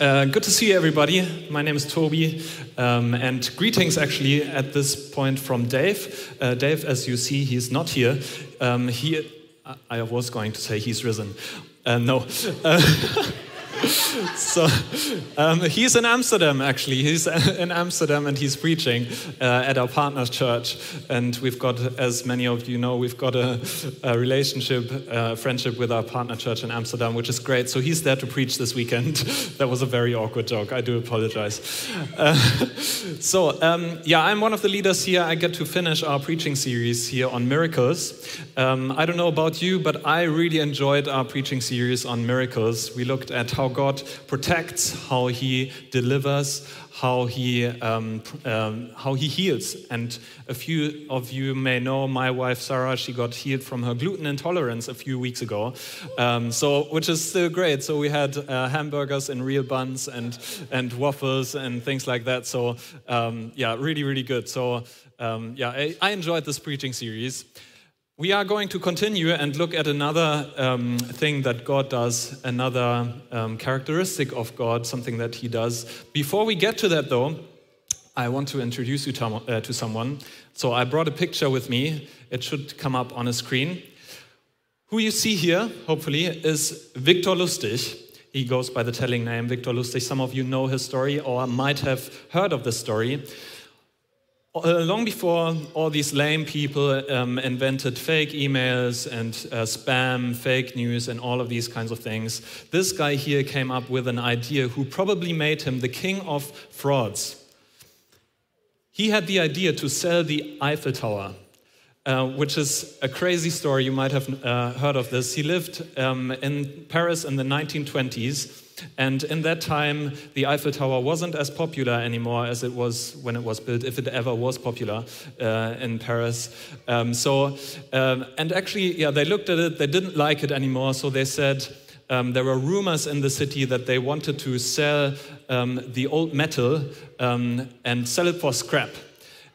Uh, good to see everybody. My name is Toby, um, and greetings actually at this point from Dave. Uh, Dave, as you see, he's not here. Um, he, I was going to say he's risen. Uh, no. Uh, so um, he's in Amsterdam, actually. He's in Amsterdam and he's preaching uh, at our partners church. And we've got, as many of you know, we've got a, a relationship, a friendship with our partner church in Amsterdam, which is great. So he's there to preach this weekend. that was a very awkward joke. I do apologize. Uh, so, um, yeah, I'm one of the leaders here. I get to finish our preaching series here on miracles. Um, I don't know about you, but I really enjoyed our preaching series on miracles. We looked at how God protects, how He delivers, how He um, um, how He heals. And a few of you may know my wife Sarah. She got healed from her gluten intolerance a few weeks ago, um, so which is still great. So we had uh, hamburgers in real buns and and waffles and things like that. So um, yeah, really really good. So um, yeah, I, I enjoyed this preaching series. We are going to continue and look at another um, thing that God does, another um, characteristic of God, something that He does. Before we get to that, though, I want to introduce you to, uh, to someone. So I brought a picture with me. It should come up on a screen. Who you see here, hopefully, is Victor Lustig. He goes by the telling name Victor Lustig. Some of you know his story or might have heard of the story. Uh, long before all these lame people um, invented fake emails and uh, spam, fake news, and all of these kinds of things, this guy here came up with an idea who probably made him the king of frauds. He had the idea to sell the Eiffel Tower. Uh, which is a crazy story. You might have uh, heard of this. He lived um, in Paris in the 1920s, and in that time, the Eiffel Tower wasn't as popular anymore as it was when it was built, if it ever was popular uh, in Paris. Um, so, um, and actually, yeah, they looked at it, they didn't like it anymore, so they said, um, there were rumors in the city that they wanted to sell um, the old metal um, and sell it for scrap.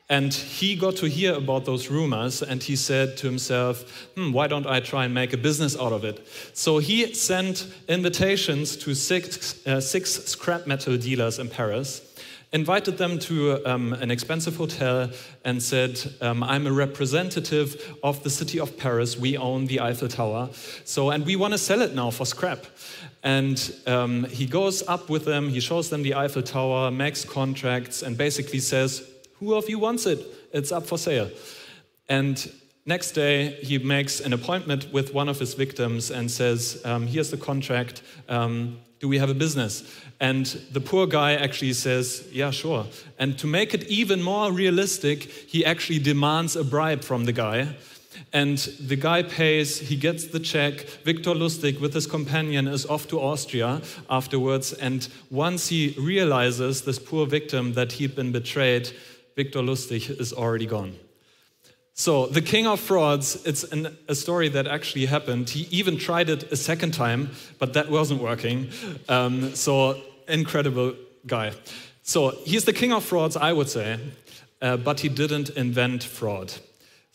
And he got to hear about those rumors and he said to himself, hmm, why don't I try and make a business out of it? So he sent invitations to six, uh, six scrap metal dealers in Paris, invited them to um, an expensive hotel, and said, um, I'm a representative of the city of Paris. We own the Eiffel Tower. So, and we want to sell it now for scrap. And um, he goes up with them, he shows them the Eiffel Tower, makes contracts, and basically says, who of you wants it? It's up for sale. And next day, he makes an appointment with one of his victims and says, um, Here's the contract. Um, do we have a business? And the poor guy actually says, Yeah, sure. And to make it even more realistic, he actually demands a bribe from the guy. And the guy pays, he gets the check. Victor Lustig, with his companion, is off to Austria afterwards. And once he realizes, this poor victim, that he'd been betrayed, Victor Lustig is already gone. So, the king of frauds, it's an, a story that actually happened. He even tried it a second time, but that wasn't working. Um, so, incredible guy. So, he's the king of frauds, I would say, uh, but he didn't invent fraud.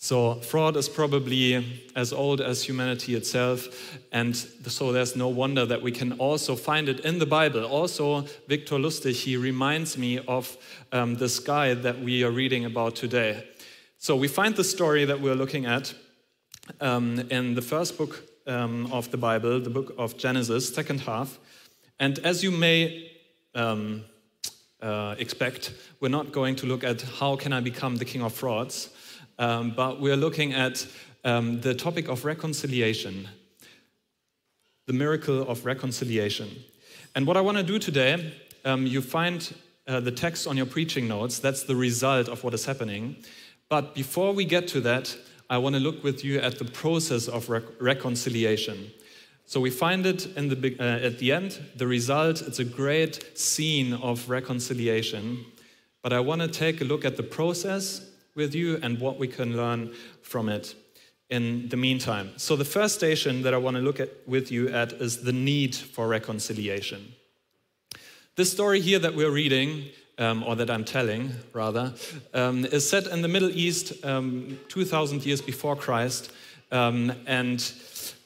So, fraud is probably as old as humanity itself, and so there's no wonder that we can also find it in the Bible. Also, Victor Lustig, he reminds me of um, this guy that we are reading about today. So, we find the story that we're looking at um, in the first book um, of the Bible, the book of Genesis, second half. And as you may um, uh, expect, we're not going to look at how can I become the king of frauds um, but we're looking at um, the topic of reconciliation, the miracle of reconciliation. And what I want to do today, um, you find uh, the text on your preaching notes, that's the result of what is happening. But before we get to that, I want to look with you at the process of rec- reconciliation. So we find it in the, uh, at the end, the result, it's a great scene of reconciliation. But I want to take a look at the process with you and what we can learn from it in the meantime. So, the first station that I want to look at with you at is the need for reconciliation. This story here that we're reading, um, or that I'm telling rather, um, is set in the Middle East um, 2,000 years before Christ. Um, and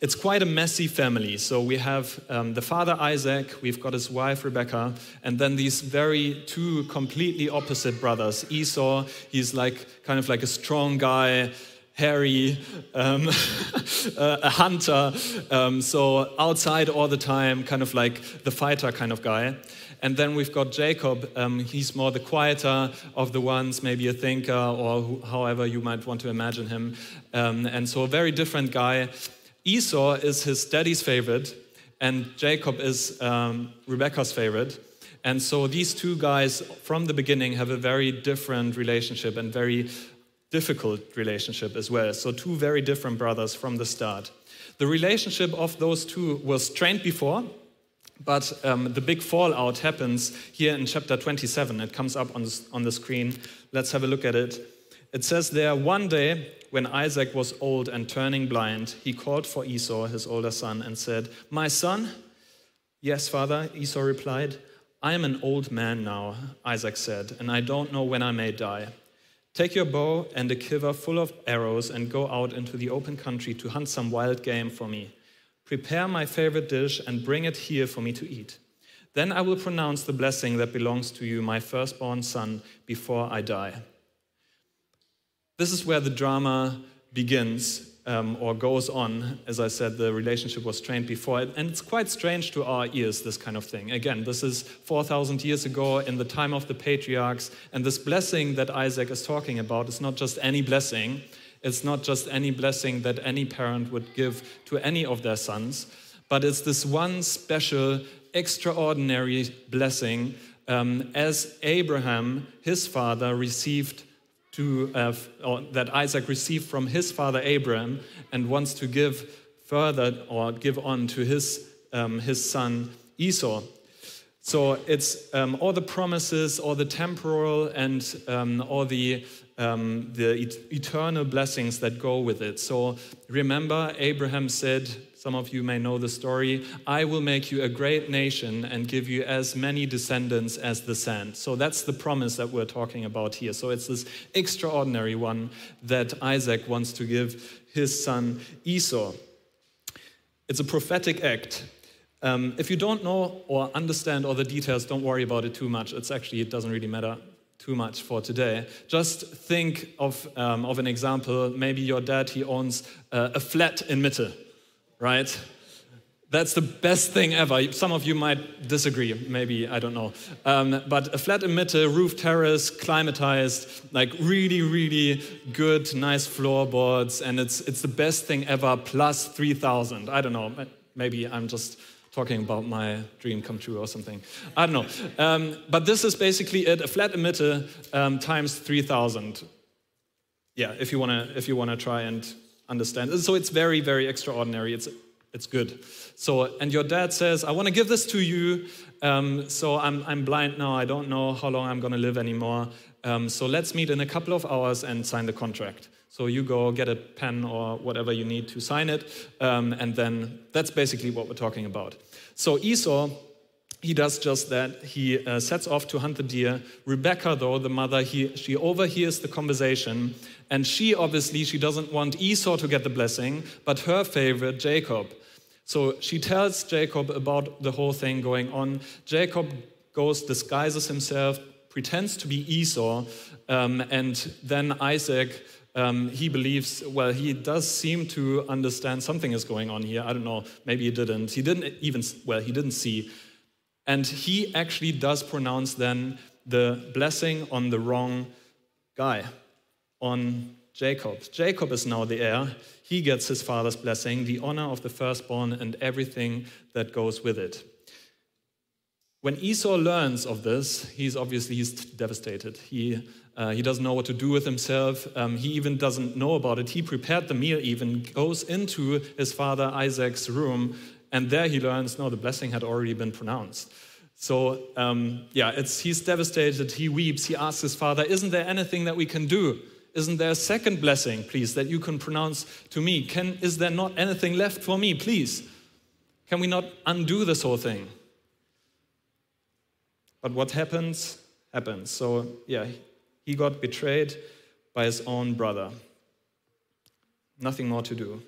it's quite a messy family. So we have um, the father Isaac, we've got his wife Rebecca, and then these very two completely opposite brothers. Esau, he's like kind of like a strong guy, hairy, um, a hunter, um, so outside all the time, kind of like the fighter kind of guy. And then we've got Jacob. Um, he's more the quieter of the ones, maybe a thinker, or who, however you might want to imagine him. Um, and so a very different guy. Esau is his daddy's favorite, and Jacob is um, Rebecca's favorite. And so these two guys from the beginning have a very different relationship and very difficult relationship as well. So, two very different brothers from the start. The relationship of those two was strained before, but um, the big fallout happens here in chapter 27. It comes up on on the screen. Let's have a look at it. It says there, one day when Isaac was old and turning blind, he called for Esau, his older son, and said, My son? Yes, father, Esau replied. I am an old man now, Isaac said, and I don't know when I may die. Take your bow and a quiver full of arrows and go out into the open country to hunt some wild game for me. Prepare my favorite dish and bring it here for me to eat. Then I will pronounce the blessing that belongs to you, my firstborn son, before I die. This is where the drama begins um, or goes on. As I said, the relationship was strained before, and it's quite strange to our ears, this kind of thing. Again, this is 4,000 years ago in the time of the patriarchs, and this blessing that Isaac is talking about is not just any blessing, it's not just any blessing that any parent would give to any of their sons, but it's this one special, extraordinary blessing um, as Abraham, his father, received to, uh, that Isaac received from his father Abraham and wants to give further or give on to his, um, his son Esau. So it's um, all the promises, all the temporal, and um, all the, um, the et eternal blessings that go with it. So remember, Abraham said, some of you may know the story I will make you a great nation and give you as many descendants as the sand. So that's the promise that we're talking about here. So it's this extraordinary one that Isaac wants to give his son Esau. It's a prophetic act. Um, if you don't know or understand all the details, don't worry about it too much. It's actually, it doesn't really matter too much for today. Just think of, um, of an example. Maybe your dad, he owns uh, a flat in Mitte right? That's the best thing ever. Some of you might disagree, maybe, I don't know. Um, but a flat in Mitte, roof terrace, climatized, like really, really good, nice floorboards, and it's, it's the best thing ever, plus 3,000. I don't know, maybe I'm just talking about my dream come true or something. I don't know. Um, but this is basically it a flat in Mitte um, times 3,000. Yeah, if you wanna, if you wanna try and understand. So it's very, very extraordinary. It's, it's good. So, and your dad says, I want to give this to you. Um, so I'm, I'm blind now. I don't know how long I'm going to live anymore. Um, so let's meet in a couple of hours and sign the contract. So you go get a pen or whatever you need to sign it. Um, and then that's basically what we're talking about. So Esau he does just that. He uh, sets off to hunt the deer. Rebecca, though, the mother, he, she overhears the conversation. And she obviously, she doesn't want Esau to get the blessing, but her favorite, Jacob. So she tells Jacob about the whole thing going on. Jacob goes, disguises himself, pretends to be Esau, um, and then Isaac, um, he believes, well, he does seem to understand something is going on here. I don't know, maybe he didn't. He didn't even, well, he didn't see and he actually does pronounce then the blessing on the wrong guy, on Jacob. Jacob is now the heir. He gets his father's blessing, the honor of the firstborn, and everything that goes with it. When Esau learns of this, he's obviously he's devastated. He, uh, he doesn't know what to do with himself. Um, he even doesn't know about it. He prepared the meal, even goes into his father Isaac's room and there he learns, no, the blessing had already been pronounced. So, um, yeah, it's, he's devastated. He weeps. He asks his father, Isn't there anything that we can do? Isn't there a second blessing, please, that you can pronounce to me? Can, is there not anything left for me, please? Can we not undo this whole thing? But what happens, happens. So, yeah, he got betrayed by his own brother. Nothing more to do.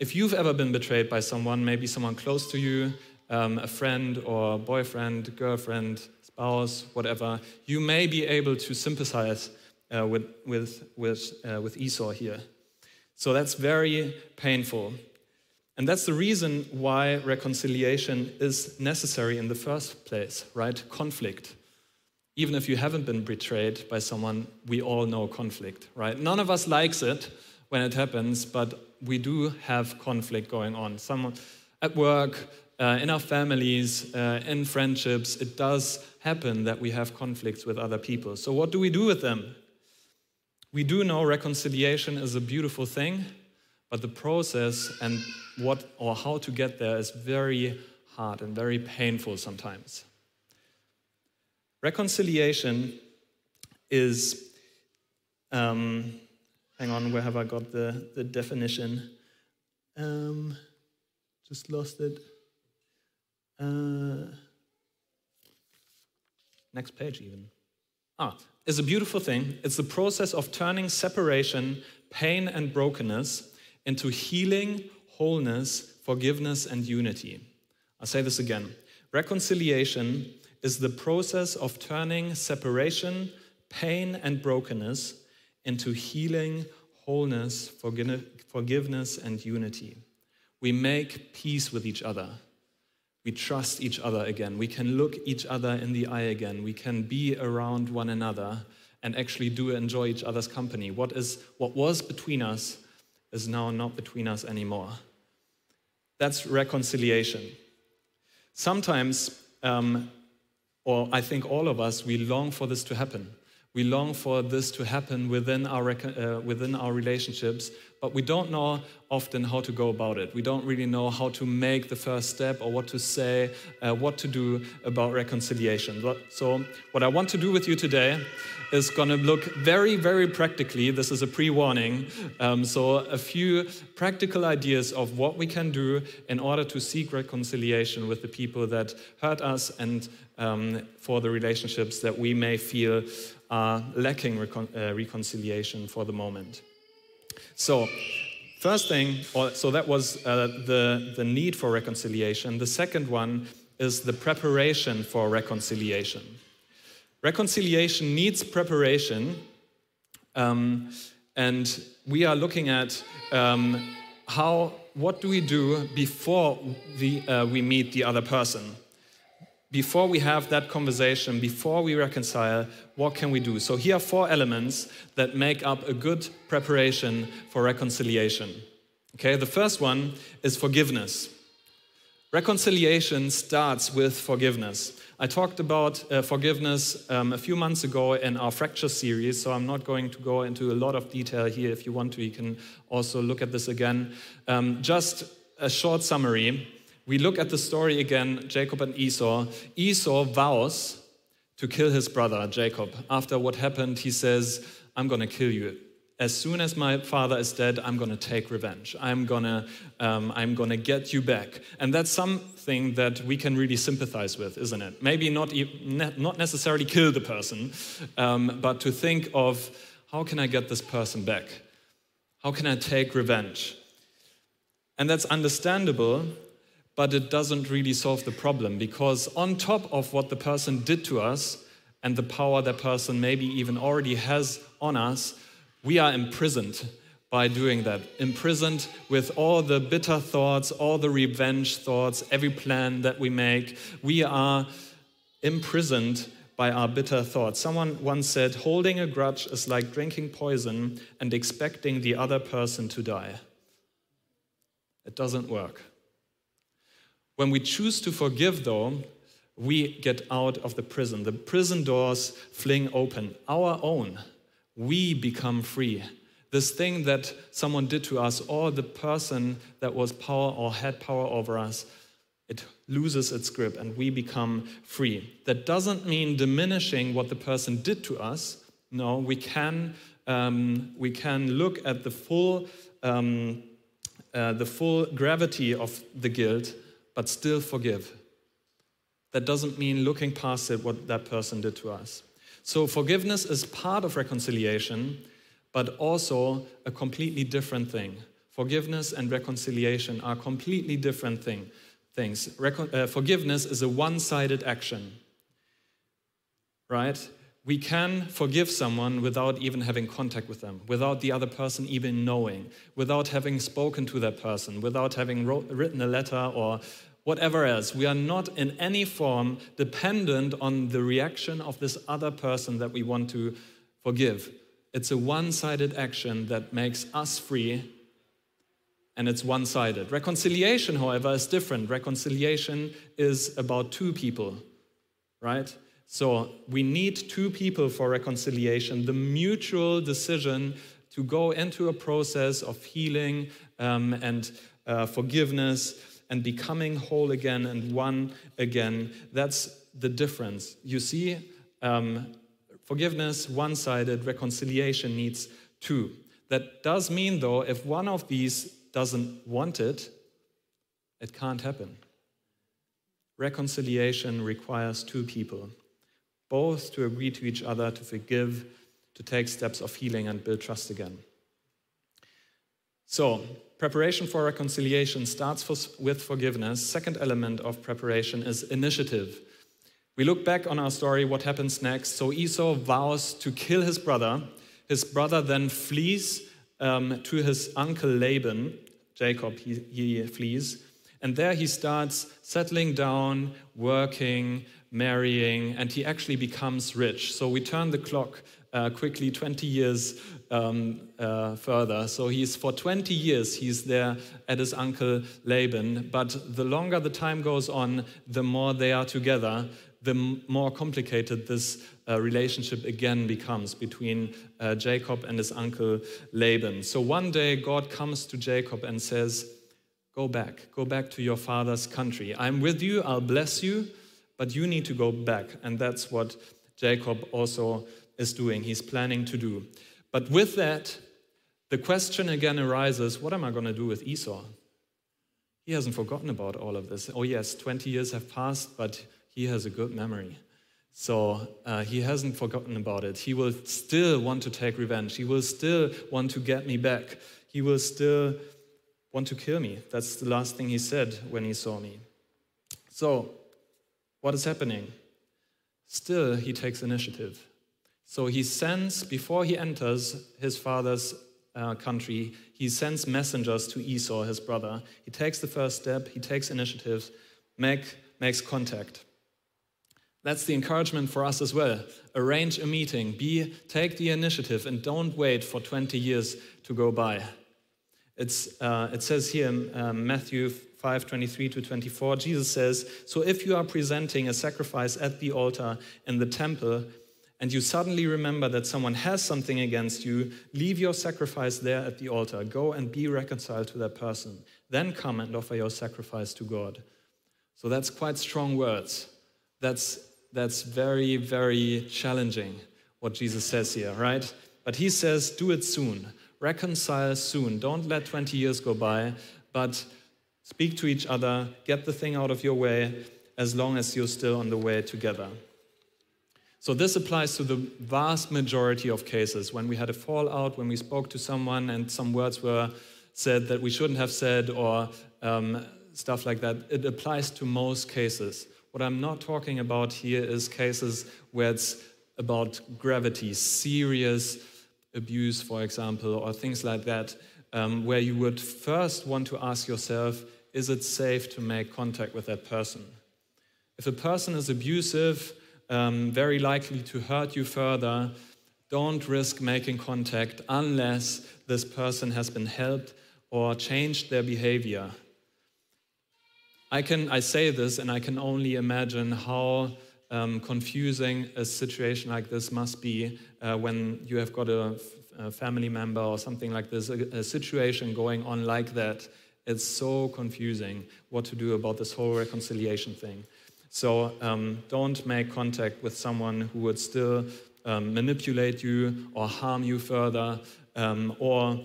If you've ever been betrayed by someone, maybe someone close to you, um, a friend or boyfriend, girlfriend, spouse, whatever, you may be able to sympathize uh, with, with, with, uh, with Esau here. So that's very painful. And that's the reason why reconciliation is necessary in the first place, right? Conflict. Even if you haven't been betrayed by someone, we all know conflict, right? None of us likes it when it happens, but we do have conflict going on. Someone at work, uh, in our families, uh, in friendships, it does happen that we have conflicts with other people. So, what do we do with them? We do know reconciliation is a beautiful thing, but the process and what or how to get there is very hard and very painful sometimes. Reconciliation is, um, hang on, where have I got the, the definition? Um, just lost it. Uh, next page, even. Ah, is a beautiful thing. It's the process of turning separation, pain, and brokenness into healing, wholeness, forgiveness, and unity. I'll say this again. Reconciliation is the process of turning separation, pain, and brokenness into healing, wholeness, forgiveness, and unity. We make peace with each other. We trust each other again. We can look each other in the eye again. We can be around one another and actually do enjoy each other's company. What, is, what was between us is now not between us anymore. That's reconciliation. Sometimes, um, or I think all of us, we long for this to happen. We long for this to happen within our, uh, within our relationships, but we don't know often how to go about it. We don't really know how to make the first step or what to say, uh, what to do about reconciliation. So, what I want to do with you today is going to look very, very practically. This is a pre warning. Um, so, a few practical ideas of what we can do in order to seek reconciliation with the people that hurt us and um, for the relationships that we may feel are lacking recon uh, reconciliation for the moment. So, first thing, so that was uh, the, the need for reconciliation. The second one is the preparation for reconciliation. Reconciliation needs preparation, um, and we are looking at um, how, what do we do before the, uh, we meet the other person? Before we have that conversation, before we reconcile, what can we do? So, here are four elements that make up a good preparation for reconciliation. Okay, the first one is forgiveness. Reconciliation starts with forgiveness. I talked about uh, forgiveness um, a few months ago in our fracture series, so I'm not going to go into a lot of detail here. If you want to, you can also look at this again. Um, just a short summary we look at the story again Jacob and Esau. Esau vows to kill his brother Jacob. After what happened, he says, I'm going to kill you. As soon as my father is dead, I'm going to take revenge. I'm going to um, I'm going to get you back. And that's something that we can really sympathize with, isn't it? Maybe not, not necessarily kill the person, um, but to think of how can I get this person back? How can I take revenge? And that's understandable but it doesn't really solve the problem because, on top of what the person did to us and the power that person maybe even already has on us, we are imprisoned by doing that. Imprisoned with all the bitter thoughts, all the revenge thoughts, every plan that we make. We are imprisoned by our bitter thoughts. Someone once said, holding a grudge is like drinking poison and expecting the other person to die. It doesn't work. When we choose to forgive, though, we get out of the prison. The prison doors fling open, our own. We become free. This thing that someone did to us, or the person that was power or had power over us, it loses its grip and we become free. That doesn't mean diminishing what the person did to us. No, we can, um, we can look at the full, um, uh, the full gravity of the guilt but still forgive. That doesn't mean looking past it, what that person did to us. So, forgiveness is part of reconciliation, but also a completely different thing. Forgiveness and reconciliation are completely different thing, things. Recon- uh, forgiveness is a one sided action, right? We can forgive someone without even having contact with them, without the other person even knowing, without having spoken to that person, without having wrote, written a letter or whatever else. We are not in any form dependent on the reaction of this other person that we want to forgive. It's a one sided action that makes us free, and it's one sided. Reconciliation, however, is different. Reconciliation is about two people, right? So we need two people for reconciliation, the mutual decision to go into a process of healing um, and uh, forgiveness and becoming whole again and one again. That's the difference. You see, um, forgiveness, one sided, reconciliation needs two. That does mean, though, if one of these doesn't want it, it can't happen. Reconciliation requires two people both to agree to each other, to forgive, to take steps of healing and build trust again. So, preparation for reconciliation starts for, with forgiveness. Second element of preparation is initiative. We look back on our story, what happens next. So, Esau vows to kill his brother. His brother then flees um, to his uncle Laban. Jacob, he, he flees. And there he starts settling down, working, marrying, and he actually becomes rich. So we turn the clock uh, quickly 20 years um, uh, further. So he's for 20 years he's there at his uncle Laban. But the longer the time goes on, the more they are together, the more complicated this uh, relationship again becomes between uh, Jacob and his uncle Laban. So one day God comes to Jacob and says, Go back, go back to your father's country. I'm with you, I'll bless you, but you need to go back. And that's what Jacob also is doing. He's planning to do. But with that, the question again arises what am I going to do with Esau? He hasn't forgotten about all of this. Oh, yes, 20 years have passed, but he has a good memory. So uh, he hasn't forgotten about it. He will still want to take revenge. He will still want to get me back. He will still want to kill me. That's the last thing he said when he saw me. So what is happening? Still, he takes initiative. So he sends, before he enters his father's uh, country, he sends messengers to Esau, his brother. He takes the first step, he takes initiative, make, makes contact. That's the encouragement for us as well. Arrange a meeting, be, take the initiative, and don't wait for 20 years to go by. It's, uh, it says here in um, Matthew 5 23 to 24, Jesus says, So if you are presenting a sacrifice at the altar in the temple, and you suddenly remember that someone has something against you, leave your sacrifice there at the altar. Go and be reconciled to that person. Then come and offer your sacrifice to God. So that's quite strong words. That's, that's very, very challenging what Jesus says here, right? But he says, do it soon. Reconcile soon. Don't let 20 years go by, but Speak to each other, get the thing out of your way as long as you're still on the way together. So, this applies to the vast majority of cases. When we had a fallout, when we spoke to someone and some words were said that we shouldn't have said, or um, stuff like that, it applies to most cases. What I'm not talking about here is cases where it's about gravity, serious abuse, for example, or things like that, um, where you would first want to ask yourself is it safe to make contact with that person? If a person is abusive, um, very likely to hurt you further, don't risk making contact unless this person has been helped or changed their behavior. I can I say this and I can only imagine how um, confusing a situation like this must be uh, when you have got a, family member or something like this, a, a situation going on like that it's so confusing what to do about this whole reconciliation thing. So um, don't make contact with someone who would still um, manipulate you or harm you further, um, or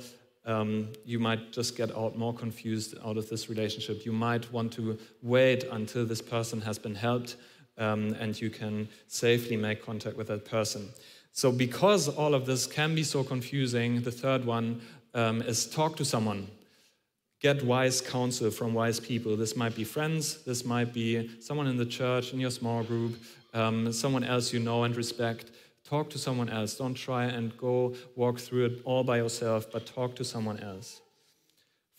um, you might just get out more confused out of this relationship. You might want to wait until this person has been helped um, and you can safely make contact with that person. So, because all of this can be so confusing, the third one um, is talk to someone get wise counsel from wise people. This might be friends, this might be someone in the church, in your small group, um, someone else you know and respect. Talk to someone else. Don't try and go walk through it all by yourself, but talk to someone else.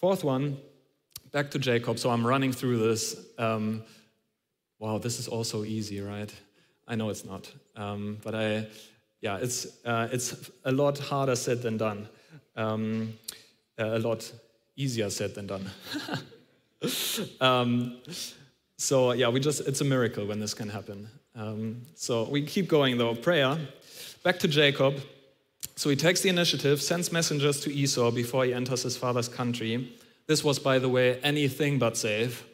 Fourth one, back to Jacob. So I'm running through this. Um, wow, this is all so easy, right? I know it's not, um, but I, yeah, it's uh, it's a lot harder said than done. Um, a lot easier said than done. um, so yeah, we just it's a miracle when this can happen. Um, so we keep going though. Prayer. Back to Jacob. So he takes the initiative, sends messengers to Esau before he enters his father's country. This was, by the way, anything but safe.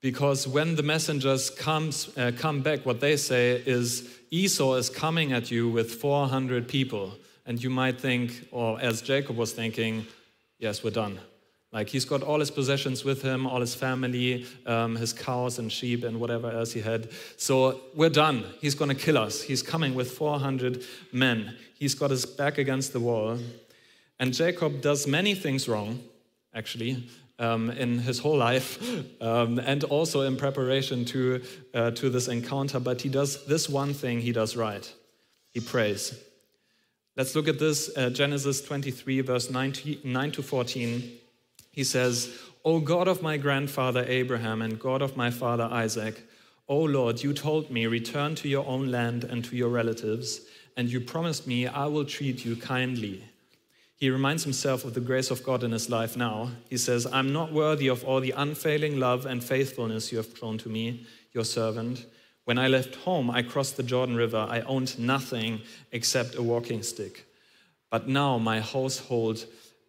Because when the messengers comes, uh, come back, what they say is Esau is coming at you with 400 people. And you might think, or as Jacob was thinking, yes, we're done. Like he's got all his possessions with him, all his family, um, his cows and sheep and whatever else he had. So we're done. He's going to kill us. He's coming with 400 men. He's got his back against the wall. And Jacob does many things wrong, actually, um, in his whole life, um, and also in preparation to, uh, to this encounter. But he does this one thing he does right he prays. Let's look at this uh, Genesis 23, verse 9 to, 9 to 14. He says, O God of my grandfather Abraham and God of my father Isaac, O Lord, you told me, return to your own land and to your relatives, and you promised me, I will treat you kindly. He reminds himself of the grace of God in his life now. He says, I'm not worthy of all the unfailing love and faithfulness you have shown to me, your servant. When I left home, I crossed the Jordan River. I owned nothing except a walking stick. But now my household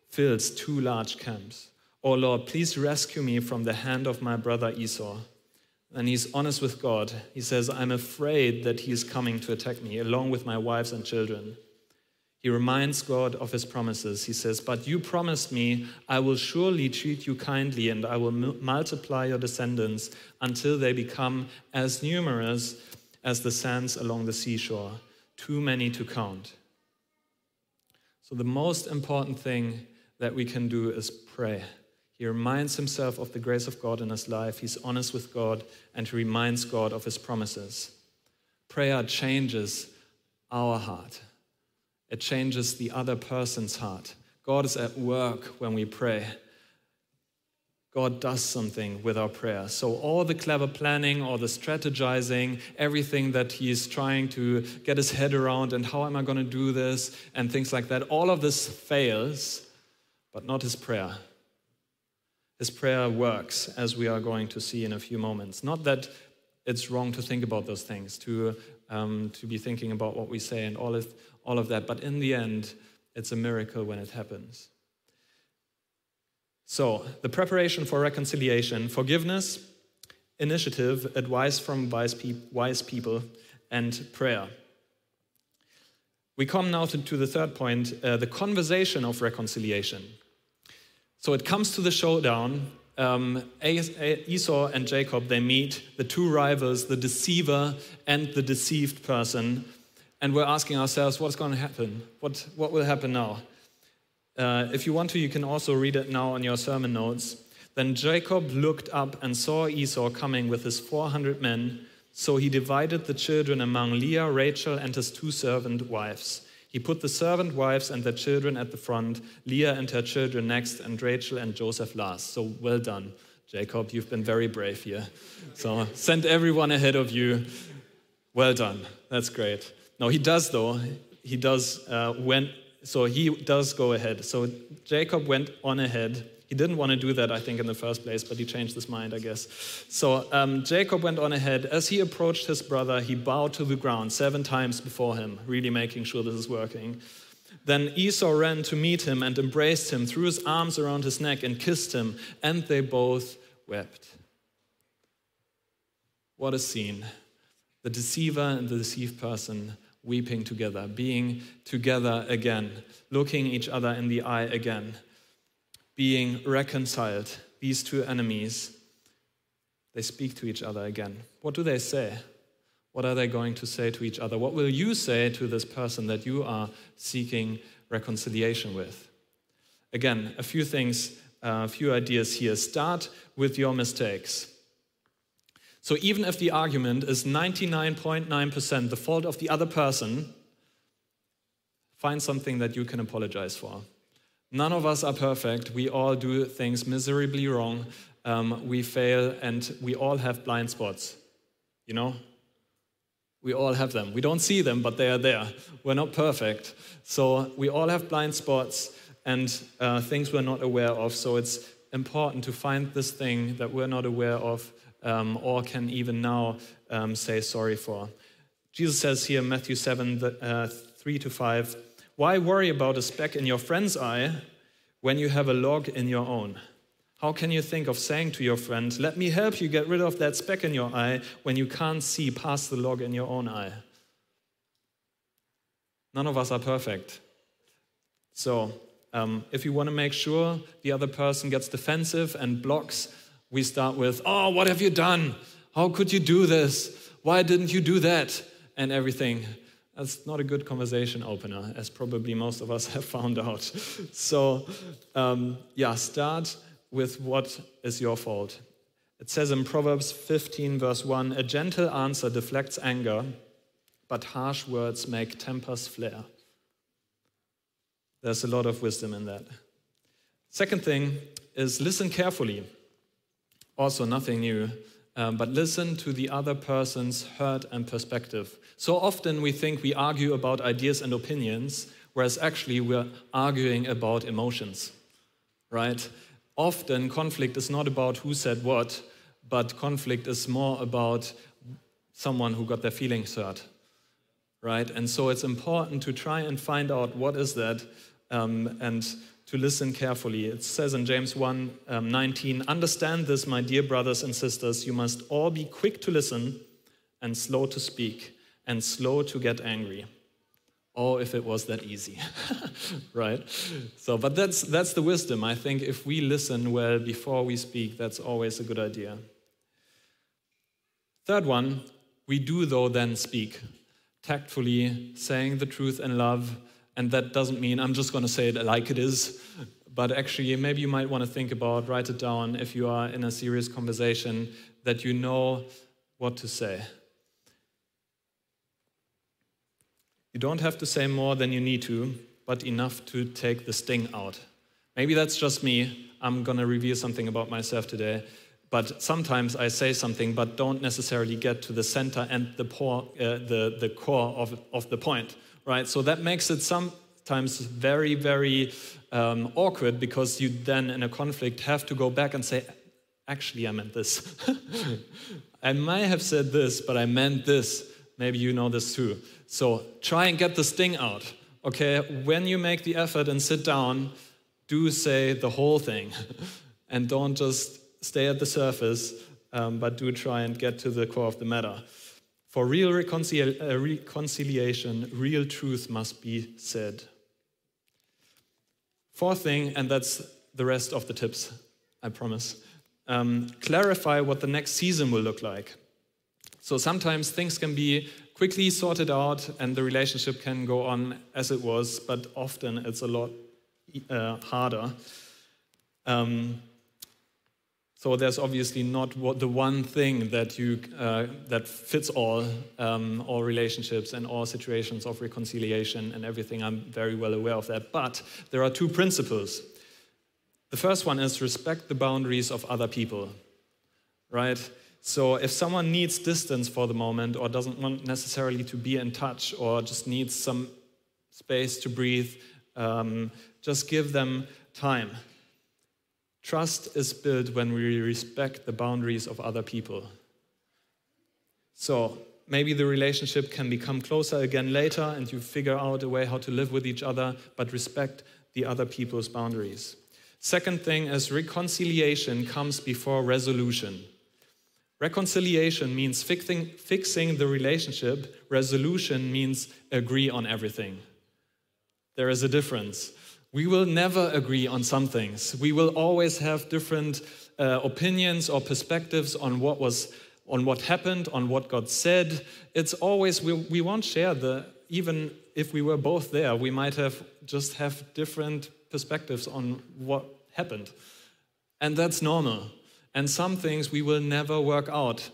fills two large camps. Oh Lord, please rescue me from the hand of my brother Esau. And he's honest with God. He says, I'm afraid that he is coming to attack me, along with my wives and children. He reminds God of his promises. He says, But you promised me, I will surely treat you kindly, and I will multiply your descendants until they become as numerous as the sands along the seashore, too many to count. So, the most important thing that we can do is pray. He reminds himself of the grace of God in his life. He's honest with God and he reminds God of his promises. Prayer changes our heart, it changes the other person's heart. God is at work when we pray. God does something with our prayer. So, all the clever planning or the strategizing, everything that he's trying to get his head around, and how am I going to do this, and things like that, all of this fails, but not his prayer. His prayer works, as we are going to see in a few moments. Not that it's wrong to think about those things, to, um, to be thinking about what we say and all of, all of that, but in the end, it's a miracle when it happens. So, the preparation for reconciliation, forgiveness, initiative, advice from wise, pe- wise people, and prayer. We come now to, to the third point uh, the conversation of reconciliation. So it comes to the showdown. Um, Esau and Jacob, they meet the two rivals, the deceiver and the deceived person. And we're asking ourselves, what's going to happen? What, what will happen now? Uh, if you want to, you can also read it now on your sermon notes. Then Jacob looked up and saw Esau coming with his 400 men. So he divided the children among Leah, Rachel, and his two servant wives. He put the servant wives and their children at the front, Leah and her children next, and Rachel and Joseph last. So well done, Jacob. You've been very brave here. So send everyone ahead of you. Well done. That's great. No, he does though. He does uh, when so he does go ahead. So Jacob went on ahead he didn't want to do that, I think, in the first place, but he changed his mind, I guess. So um, Jacob went on ahead. As he approached his brother, he bowed to the ground seven times before him, really making sure this is working. Then Esau ran to meet him and embraced him, threw his arms around his neck, and kissed him, and they both wept. What a scene. The deceiver and the deceived person weeping together, being together again, looking each other in the eye again being reconciled, these two enemies, they speak to each other again. What do they say? What are they going to say to each other? What will you say to this person that you are seeking reconciliation with? Again, a few things a few ideas here. Start with your mistakes. So, even if the argument is 99.9% the fault of the other person, find something that you can apologize for. None of us are perfect. We all do things miserably wrong. Um, we fail, and we all have blind spots. You know? We all have them. We don't see them, but they are there. We're not perfect. So we all have blind spots and uh, things we're not aware of. So it's important to find this thing that we're not aware of um, or can even now um, say sorry for. Jesus says here in Matthew 7, uh, 3 to 5, Why worry about a speck in your friend's eye when you have a log in your own? How can you think of saying to your friend, Let me help you get rid of that speck in your eye when you can't see past the log in your own eye? None of us are perfect. So, um, if you want to make sure the other person gets defensive and blocks, we start with, Oh, what have you done? How could you do this? Why didn't you do that? And everything. That's not a good conversation opener, as probably most of us have found out. So, um, yeah, start with what is your fault. It says in Proverbs 15, verse 1 A gentle answer deflects anger, but harsh words make tempers flare. There's a lot of wisdom in that. Second thing is listen carefully. Also, nothing new, um, but listen to the other person's hurt and perspective. So often we think we argue about ideas and opinions, whereas actually we're arguing about emotions, right? often conflict is not about who said what, but conflict is more about someone who got their feelings hurt, right? And so it's important to try and find out what is that um, and to listen carefully. It says in James 1 um, 19, Understand this, my dear brothers and sisters, you must all be quick to listen and slow to speak and slow to get angry. Oh, if it was that easy, right? So, but that's, that's the wisdom. I think if we listen well before we speak, that's always a good idea. Third one, we do, though, then speak tactfully, saying the truth in love. And that doesn't mean I'm just going to say it like it is, but actually, maybe you might want to think about, write it down if you are in a serious conversation, that you know what to say. You don't have to say more than you need to, but enough to take the sting out. Maybe that's just me. I'm going to reveal something about myself today. But sometimes I say something, but don't necessarily get to the center and the, uh, the, the core of, of the point, right? So that makes it sometimes very, very um, awkward because you then, in a conflict, have to go back and say, actually, I meant this. I might have said this, but I meant this. Maybe you know this too. So try and get the sting out. Okay, when you make the effort and sit down, do say the whole thing and don't just stay at the surface, um, but do try and get to the core of the matter. For real reconcil- uh, reconciliation, real truth must be said. Fourth thing, and that's the rest of the tips, I promise. Um, clarify what the next season will look like. So sometimes things can be quickly sorted out and the relationship can go on as it was, but often it's a lot uh, harder. Um, so there's obviously not the one thing that you uh, that fits all um, all relationships and all situations of reconciliation and everything. I'm very well aware of that. But there are two principles. The first one is respect the boundaries of other people, right? So if someone needs distance for the moment or doesn't want necessarily to be in touch or just needs some space to breathe, um, just give them time. Trust is built when we respect the boundaries of other people. So maybe the relationship can become closer again later and you figure out a way how to live with each other, but respect the other people's boundaries. Second thing is reconciliation comes before resolution. Reconciliation means fixing, fixing the relationship, resolution means agree on everything. There is a difference. We will never agree on some things. We will always have different uh, opinions or perspectives on what was on what happened, on what God said. It's always we, we won't share the even if we were both there, we might have just have different perspectives on what happened. And that's normal. And some things we will never work out.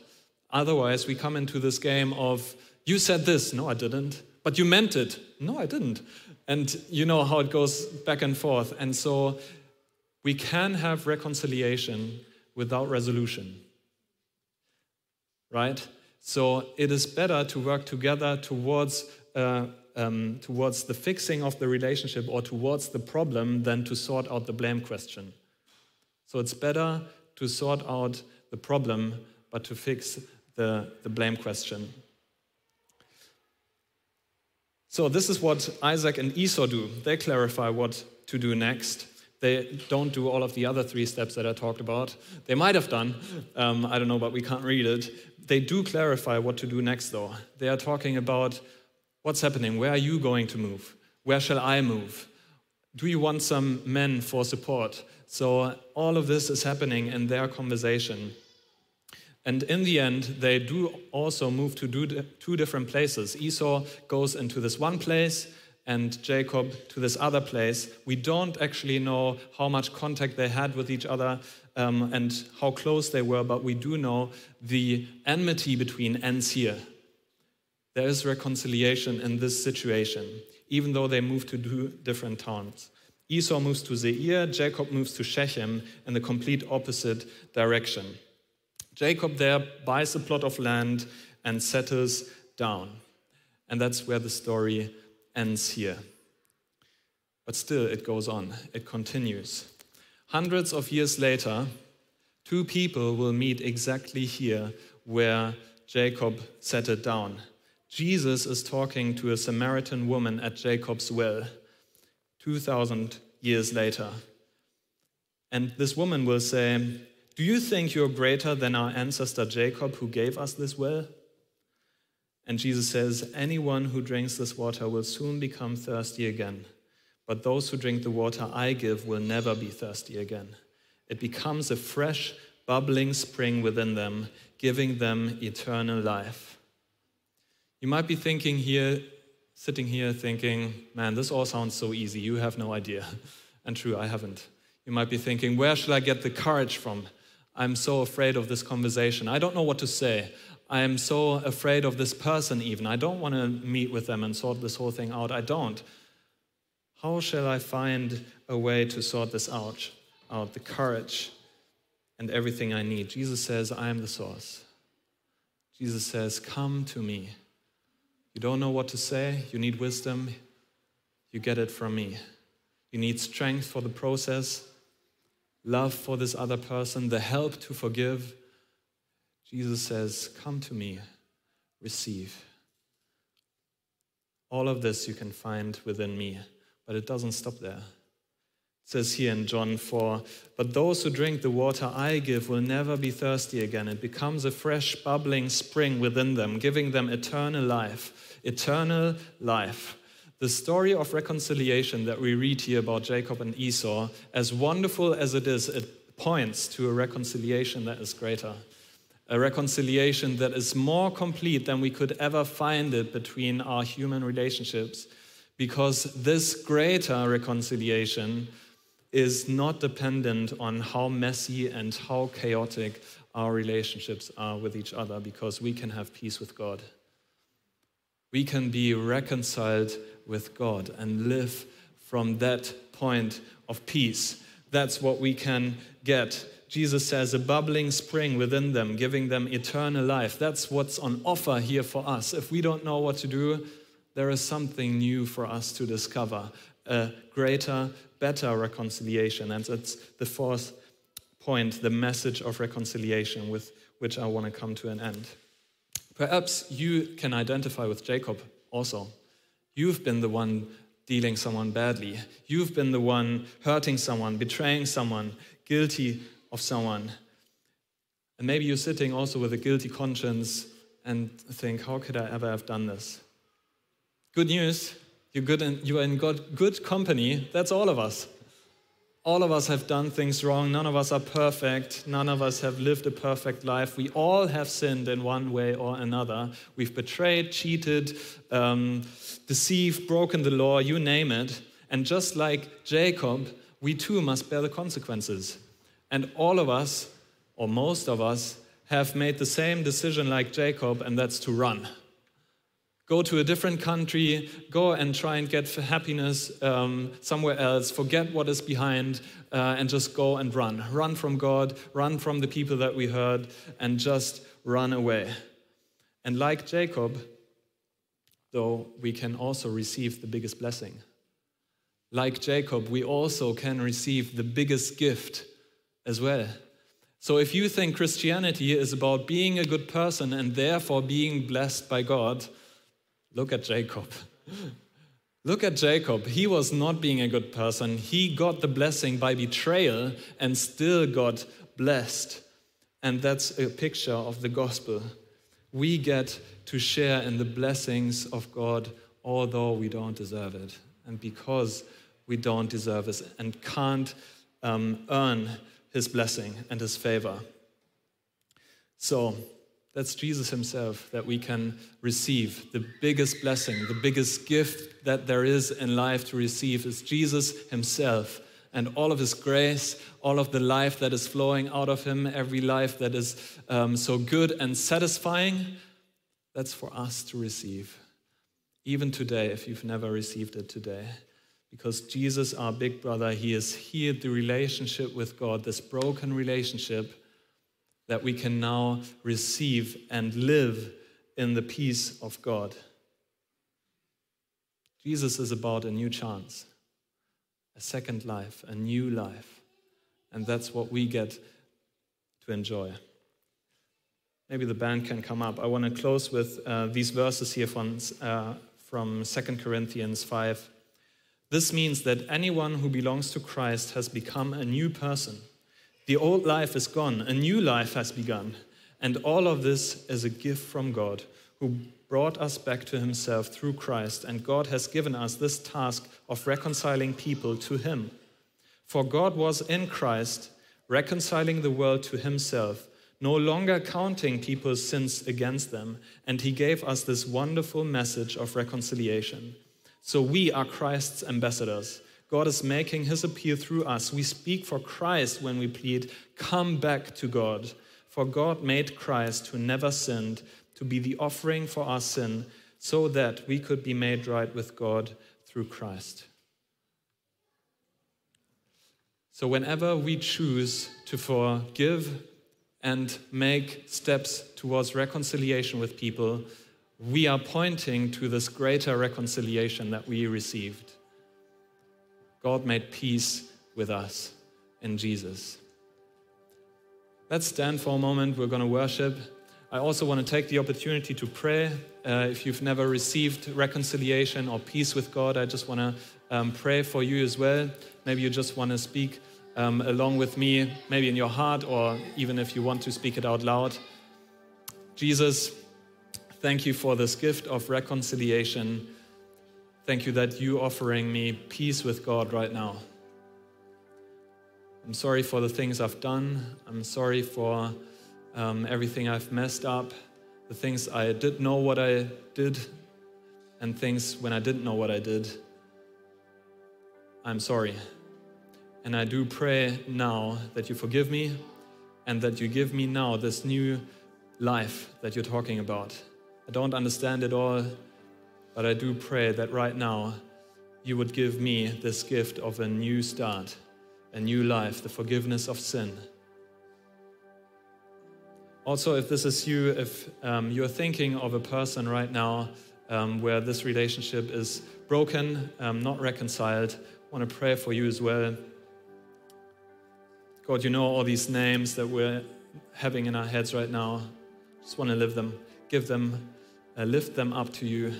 Otherwise, we come into this game of, you said this. No, I didn't. But you meant it. No, I didn't. And you know how it goes back and forth. And so we can have reconciliation without resolution. Right? So it is better to work together towards, uh, um, towards the fixing of the relationship or towards the problem than to sort out the blame question. So it's better to sort out the problem but to fix the, the blame question. So, this is what Isaac and Esau do. They clarify what to do next. They don't do all of the other three steps that I talked about. They might have done, um, I don't know, but we can't read it. They do clarify what to do next, though. They are talking about what's happening. Where are you going to move? Where shall I move? Do you want some men for support? So, all of this is happening in their conversation. And in the end, they do also move to two different places. Esau goes into this one place, and Jacob to this other place. We don't actually know how much contact they had with each other um, and how close they were, but we do know the enmity between ends here. There is reconciliation in this situation, even though they move to two different towns. Esau moves to Seir, Jacob moves to Shechem in the complete opposite direction. Jacob there buys a plot of land and settles down. And that's where the story ends here. But still, it goes on, it continues. Hundreds of years later, two people will meet exactly here where Jacob settled down. Jesus is talking to a Samaritan woman at Jacob's well 2,000 years later. And this woman will say, do you think you're greater than our ancestor Jacob, who gave us this well? And Jesus says, Anyone who drinks this water will soon become thirsty again. But those who drink the water I give will never be thirsty again. It becomes a fresh, bubbling spring within them, giving them eternal life. You might be thinking here, sitting here thinking, man, this all sounds so easy. You have no idea. And true, I haven't. You might be thinking, where should I get the courage from? I'm so afraid of this conversation. I don't know what to say. I am so afraid of this person, even. I don't want to meet with them and sort this whole thing out. I don't. How shall I find a way to sort this out? Out the courage and everything I need. Jesus says, I am the source. Jesus says, Come to me. You don't know what to say, you need wisdom, you get it from me. You need strength for the process, love for this other person, the help to forgive. Jesus says, Come to me, receive. All of this you can find within me, but it doesn't stop there. It says here in John 4 But those who drink the water I give will never be thirsty again. It becomes a fresh, bubbling spring within them, giving them eternal life. Eternal life. The story of reconciliation that we read here about Jacob and Esau, as wonderful as it is, it points to a reconciliation that is greater. A reconciliation that is more complete than we could ever find it between our human relationships. Because this greater reconciliation is not dependent on how messy and how chaotic our relationships are with each other, because we can have peace with God. We can be reconciled with God and live from that point of peace. That's what we can get. Jesus says, a bubbling spring within them, giving them eternal life. That's what's on offer here for us. If we don't know what to do, there is something new for us to discover a greater, better reconciliation. And it's the fourth point, the message of reconciliation, with which I want to come to an end. Perhaps you can identify with Jacob also. You've been the one dealing someone badly. You've been the one hurting someone, betraying someone, guilty of someone. And maybe you're sitting also with a guilty conscience and think, how could I ever have done this? Good news, you're, good in, you are in good, good company. That's all of us. All of us have done things wrong. None of us are perfect. None of us have lived a perfect life. We all have sinned in one way or another. We've betrayed, cheated, um, deceived, broken the law, you name it. And just like Jacob, we too must bear the consequences. And all of us, or most of us, have made the same decision like Jacob, and that's to run. Go to a different country, go and try and get happiness um, somewhere else, forget what is behind, uh, and just go and run. Run from God, run from the people that we heard, and just run away. And like Jacob, though, we can also receive the biggest blessing. Like Jacob, we also can receive the biggest gift as well. So if you think Christianity is about being a good person and therefore being blessed by God, look at Jacob. Look at Jacob. He was not being a good person. He got the blessing by betrayal and still got blessed. And that's a picture of the gospel. We get to share in the blessings of God, although we don't deserve it. And because we don't deserve it and can't um, earn his blessing and his favor. So that's Jesus himself that we can receive. The biggest blessing, the biggest gift that there is in life to receive is Jesus himself and all of his grace, all of the life that is flowing out of him, every life that is um, so good and satisfying. That's for us to receive. Even today, if you've never received it today because Jesus, our big brother, he has healed the relationship with God, this broken relationship that we can now receive and live in the peace of God. Jesus is about a new chance, a second life, a new life. And that's what we get to enjoy. Maybe the band can come up. I want to close with uh, these verses here from, uh, from 2 Corinthians 5 this means that anyone who belongs to Christ has become a new person. The old life is gone, a new life has begun. And all of this is a gift from God, who brought us back to himself through Christ. And God has given us this task of reconciling people to him. For God was in Christ, reconciling the world to himself, no longer counting people's sins against them. And he gave us this wonderful message of reconciliation. So we are Christ's ambassadors. God is making his appeal through us. We speak for Christ when we plead, Come back to God. For God made Christ, who never sinned, to be the offering for our sin, so that we could be made right with God through Christ. So, whenever we choose to forgive and make steps towards reconciliation with people, we are pointing to this greater reconciliation that we received. God made peace with us in Jesus. Let's stand for a moment. We're going to worship. I also want to take the opportunity to pray. Uh, if you've never received reconciliation or peace with God, I just want to um, pray for you as well. Maybe you just want to speak um, along with me, maybe in your heart, or even if you want to speak it out loud. Jesus, Thank you for this gift of reconciliation. Thank you that you offering me peace with God right now. I'm sorry for the things I've done. I'm sorry for um, everything I've messed up, the things I did know what I did, and things when I didn't know what I did. I'm sorry. And I do pray now that you forgive me and that you give me now this new life that you're talking about. I don't understand it all, but I do pray that right now you would give me this gift of a new start, a new life, the forgiveness of sin. Also, if this is you, if um, you're thinking of a person right now um, where this relationship is broken, um, not reconciled, I want to pray for you as well. God, you know all these names that we're having in our heads right now. Just want to live them, give them I lift them up to you.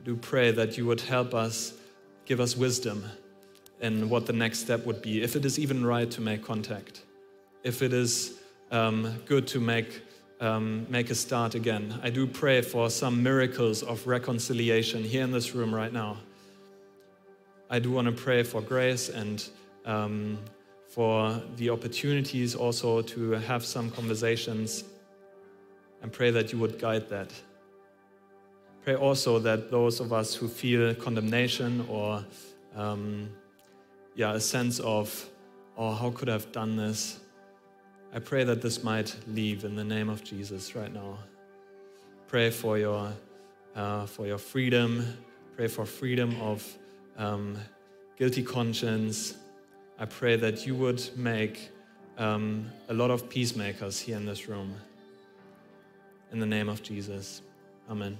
I do pray that you would help us, give us wisdom in what the next step would be, if it is even right to make contact, if it is um, good to make, um, make a start again. I do pray for some miracles of reconciliation here in this room right now. I do want to pray for grace and um, for the opportunities also to have some conversations and pray that you would guide that. Pray also that those of us who feel condemnation or um, yeah, a sense of, oh, how could I have done this? I pray that this might leave in the name of Jesus right now. Pray for your, uh, for your freedom. Pray for freedom of um, guilty conscience. I pray that you would make um, a lot of peacemakers here in this room. In the name of Jesus. Amen.